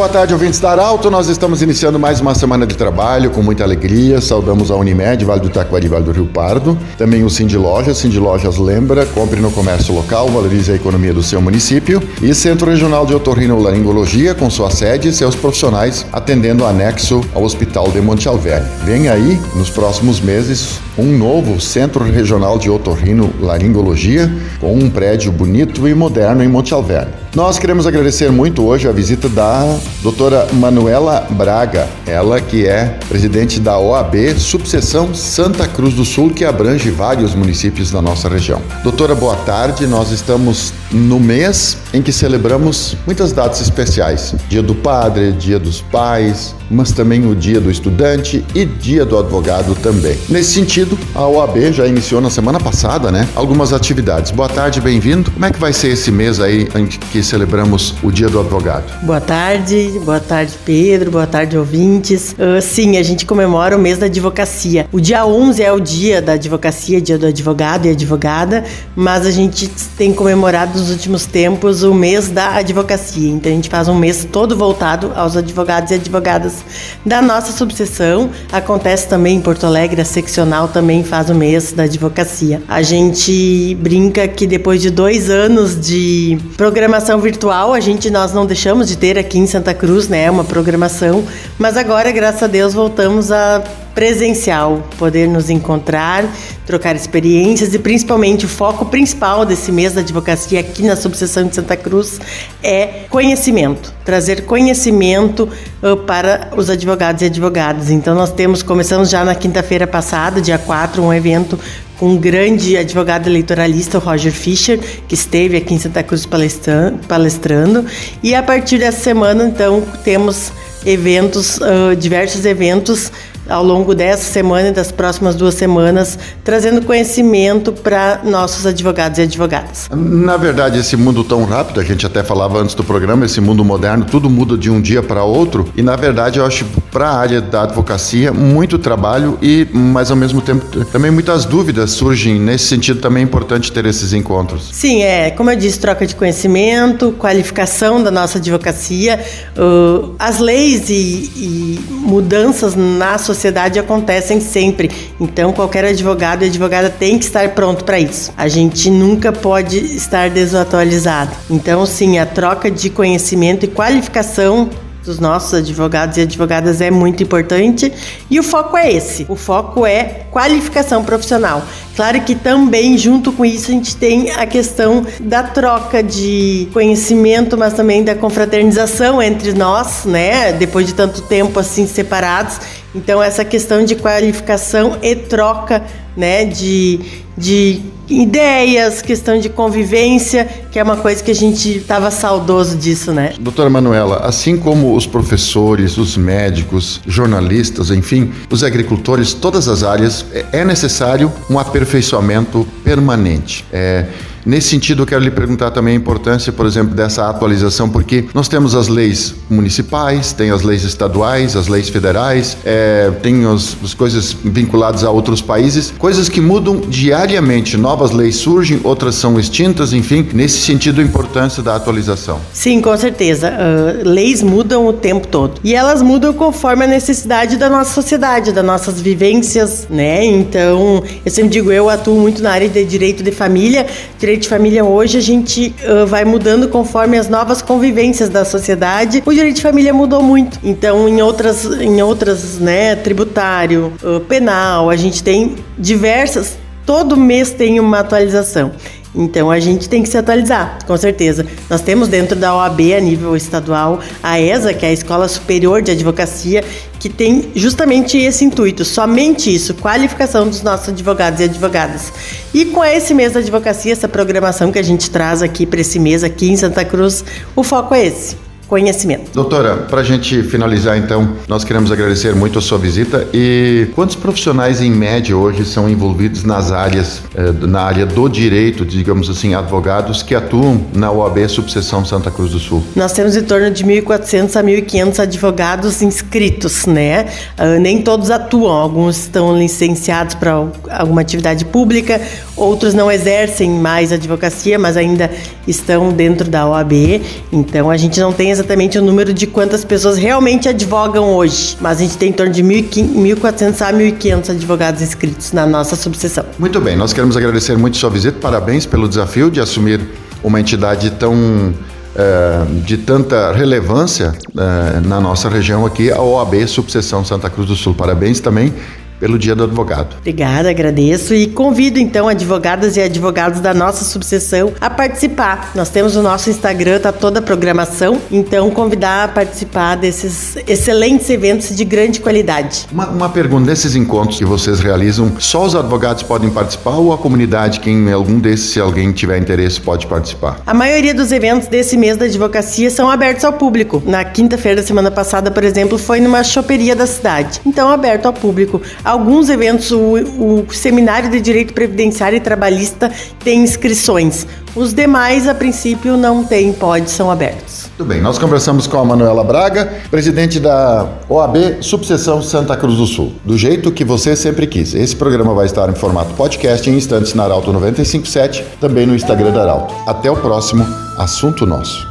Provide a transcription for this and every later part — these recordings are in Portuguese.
Boa tarde, ouvintes da Arauto. Nós estamos iniciando mais uma semana de trabalho com muita alegria. Saudamos a Unimed, Vale do Taquari, Vale do Rio Pardo. Também o Cindy Lojas. Cindy Lojas lembra, compre no comércio local, valorize a economia do seu município. E Centro Regional de Otorrinolaringologia, com sua sede e seus profissionais, atendendo anexo ao Hospital de Monte Alverne. Vem aí, nos próximos meses, um novo Centro Regional de Otorrinolaringologia, com um prédio bonito e moderno em Monte Alverne. Nós queremos agradecer muito hoje a visita da doutora Manuela Braga, ela que é presidente da OAB Subseção Santa Cruz do Sul, que abrange vários municípios da nossa região. Doutora, boa tarde. Nós estamos no mês em que celebramos muitas datas especiais: Dia do Padre, Dia dos Pais, mas também o Dia do Estudante e Dia do Advogado também. Nesse sentido, a OAB já iniciou na semana passada, né, algumas atividades. Boa tarde, bem-vindo. Como é que vai ser esse mês aí em que celebramos o Dia do Advogado? Boa tarde, boa tarde, Pedro, boa tarde, ouvintes. Uh, sim, a gente comemora o mês da advocacia. O dia 11 é o dia da advocacia, dia do advogado e advogada, mas a gente tem comemorado nos últimos tempos o mês da advocacia. Então a gente faz um mês todo voltado aos advogados e advogadas da nossa subseção. Acontece também em Porto Alegre, a seccional também faz o mês da advocacia. A gente brinca que depois de dois anos de programação virtual, a gente nós não deixamos de ter aqui em Santa Cruz, né, uma programação, mas agora, graças a Deus, voltamos a presencial, poder nos encontrar, trocar experiências e principalmente o foco principal desse mês da advocacia aqui na subseção de Santa Cruz é conhecimento, trazer conhecimento uh, para os advogados e advogadas. Então nós temos, começamos já na quinta-feira passada, dia 4, um evento com um grande advogado eleitoralista, o Roger Fischer, que esteve aqui em Santa Cruz palestrando. E a partir dessa semana, então, temos eventos, uh, diversos eventos ao longo dessa semana e das próximas duas semanas, trazendo conhecimento para nossos advogados e advogadas. Na verdade, esse mundo tão rápido, a gente até falava antes do programa, esse mundo moderno, tudo muda de um dia para outro, e na verdade eu acho para a área da advocacia muito trabalho e, mas ao mesmo tempo, também muitas dúvidas surgem. Nesse sentido, também é importante ter esses encontros. Sim, é, como eu disse, troca de conhecimento, qualificação da nossa advocacia, uh, as leis e, e mudanças na sociedade sociedade acontecem sempre. Então, qualquer advogado e advogada tem que estar pronto para isso. A gente nunca pode estar desatualizado. Então, sim, a troca de conhecimento e qualificação dos nossos advogados e advogadas é muito importante e o foco é esse. O foco é qualificação profissional. Claro que também junto com isso a gente tem a questão da troca de conhecimento, mas também da confraternização entre nós, né? Depois de tanto tempo assim separados. Então essa questão de qualificação e troca, né, de de ideias, questão de convivência, que é uma coisa que a gente estava saudoso disso, né? Doutora Manuela, assim como os professores, os médicos, jornalistas, enfim, os agricultores, todas as áreas, é, é necessário um aperfeiçoamento permanente. É, Nesse sentido, eu quero lhe perguntar também a importância, por exemplo, dessa atualização, porque nós temos as leis municipais, tem as leis estaduais, as leis federais, é, tem as, as coisas vinculadas a outros países, coisas que mudam diariamente. Novas leis surgem, outras são extintas, enfim, nesse sentido, a importância da atualização. Sim, com certeza. Uh, leis mudam o tempo todo. E elas mudam conforme a necessidade da nossa sociedade, das nossas vivências, né? Então, eu sempre digo, eu atuo muito na área de direito de família, direito direito de família hoje a gente uh, vai mudando conforme as novas convivências da sociedade. O direito de família mudou muito. Então, em outras, em outras, né, tributário, uh, penal, a gente tem diversas. Todo mês tem uma atualização. Então a gente tem que se atualizar, com certeza. Nós temos dentro da OAB a nível estadual a ESA, que é a Escola Superior de Advocacia, que tem justamente esse intuito, somente isso, qualificação dos nossos advogados e advogadas. E com esse mês da advocacia, essa programação que a gente traz aqui para esse mês aqui em Santa Cruz, o foco é esse conhecimento. Doutora, para a gente finalizar então, nós queremos agradecer muito a sua visita e quantos profissionais em média hoje são envolvidos nas áreas, eh, na área do direito, digamos assim, advogados que atuam na OAB Subseção Santa Cruz do Sul? Nós temos em torno de 1.400 a 1.500 advogados inscritos, né? Uh, nem todos atuam, alguns estão licenciados para alguma atividade pública, outros não exercem mais advocacia, mas ainda estão dentro da OAB. Então a gente não tem exatamente o número de quantas pessoas realmente advogam hoje, mas a gente tem em torno de 1.400 a 1.500 advogados inscritos na nossa subseção. Muito bem, nós queremos agradecer muito sua visita, parabéns pelo desafio de assumir uma entidade tão é, de tanta relevância é, na nossa região aqui, a OAB Subseção Santa Cruz do Sul. Parabéns também pelo Dia do Advogado. Obrigada, agradeço e convido então advogadas e advogados da nossa subseção a participar. Nós temos o nosso Instagram, tá toda a programação, então convidar a participar desses excelentes eventos de grande qualidade. Uma, uma pergunta: desses encontros que vocês realizam, só os advogados podem participar ou a comunidade, quem em algum desses, se alguém tiver interesse, pode participar? A maioria dos eventos desse mês da advocacia são abertos ao público. Na quinta-feira da semana passada, por exemplo, foi numa choperia da cidade, então aberto ao público. Alguns eventos, o, o Seminário de Direito Previdenciário e Trabalhista tem inscrições. Os demais, a princípio, não tem, pode, são abertos. Tudo bem, nós conversamos com a Manuela Braga, presidente da OAB Subseção Santa Cruz do Sul, do jeito que você sempre quis. Esse programa vai estar em formato podcast em instantes na Arauto 957, também no Instagram da Arauto. Até o próximo Assunto Nosso.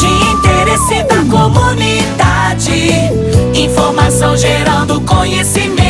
De interesse da comunidade, informação gerando conhecimento.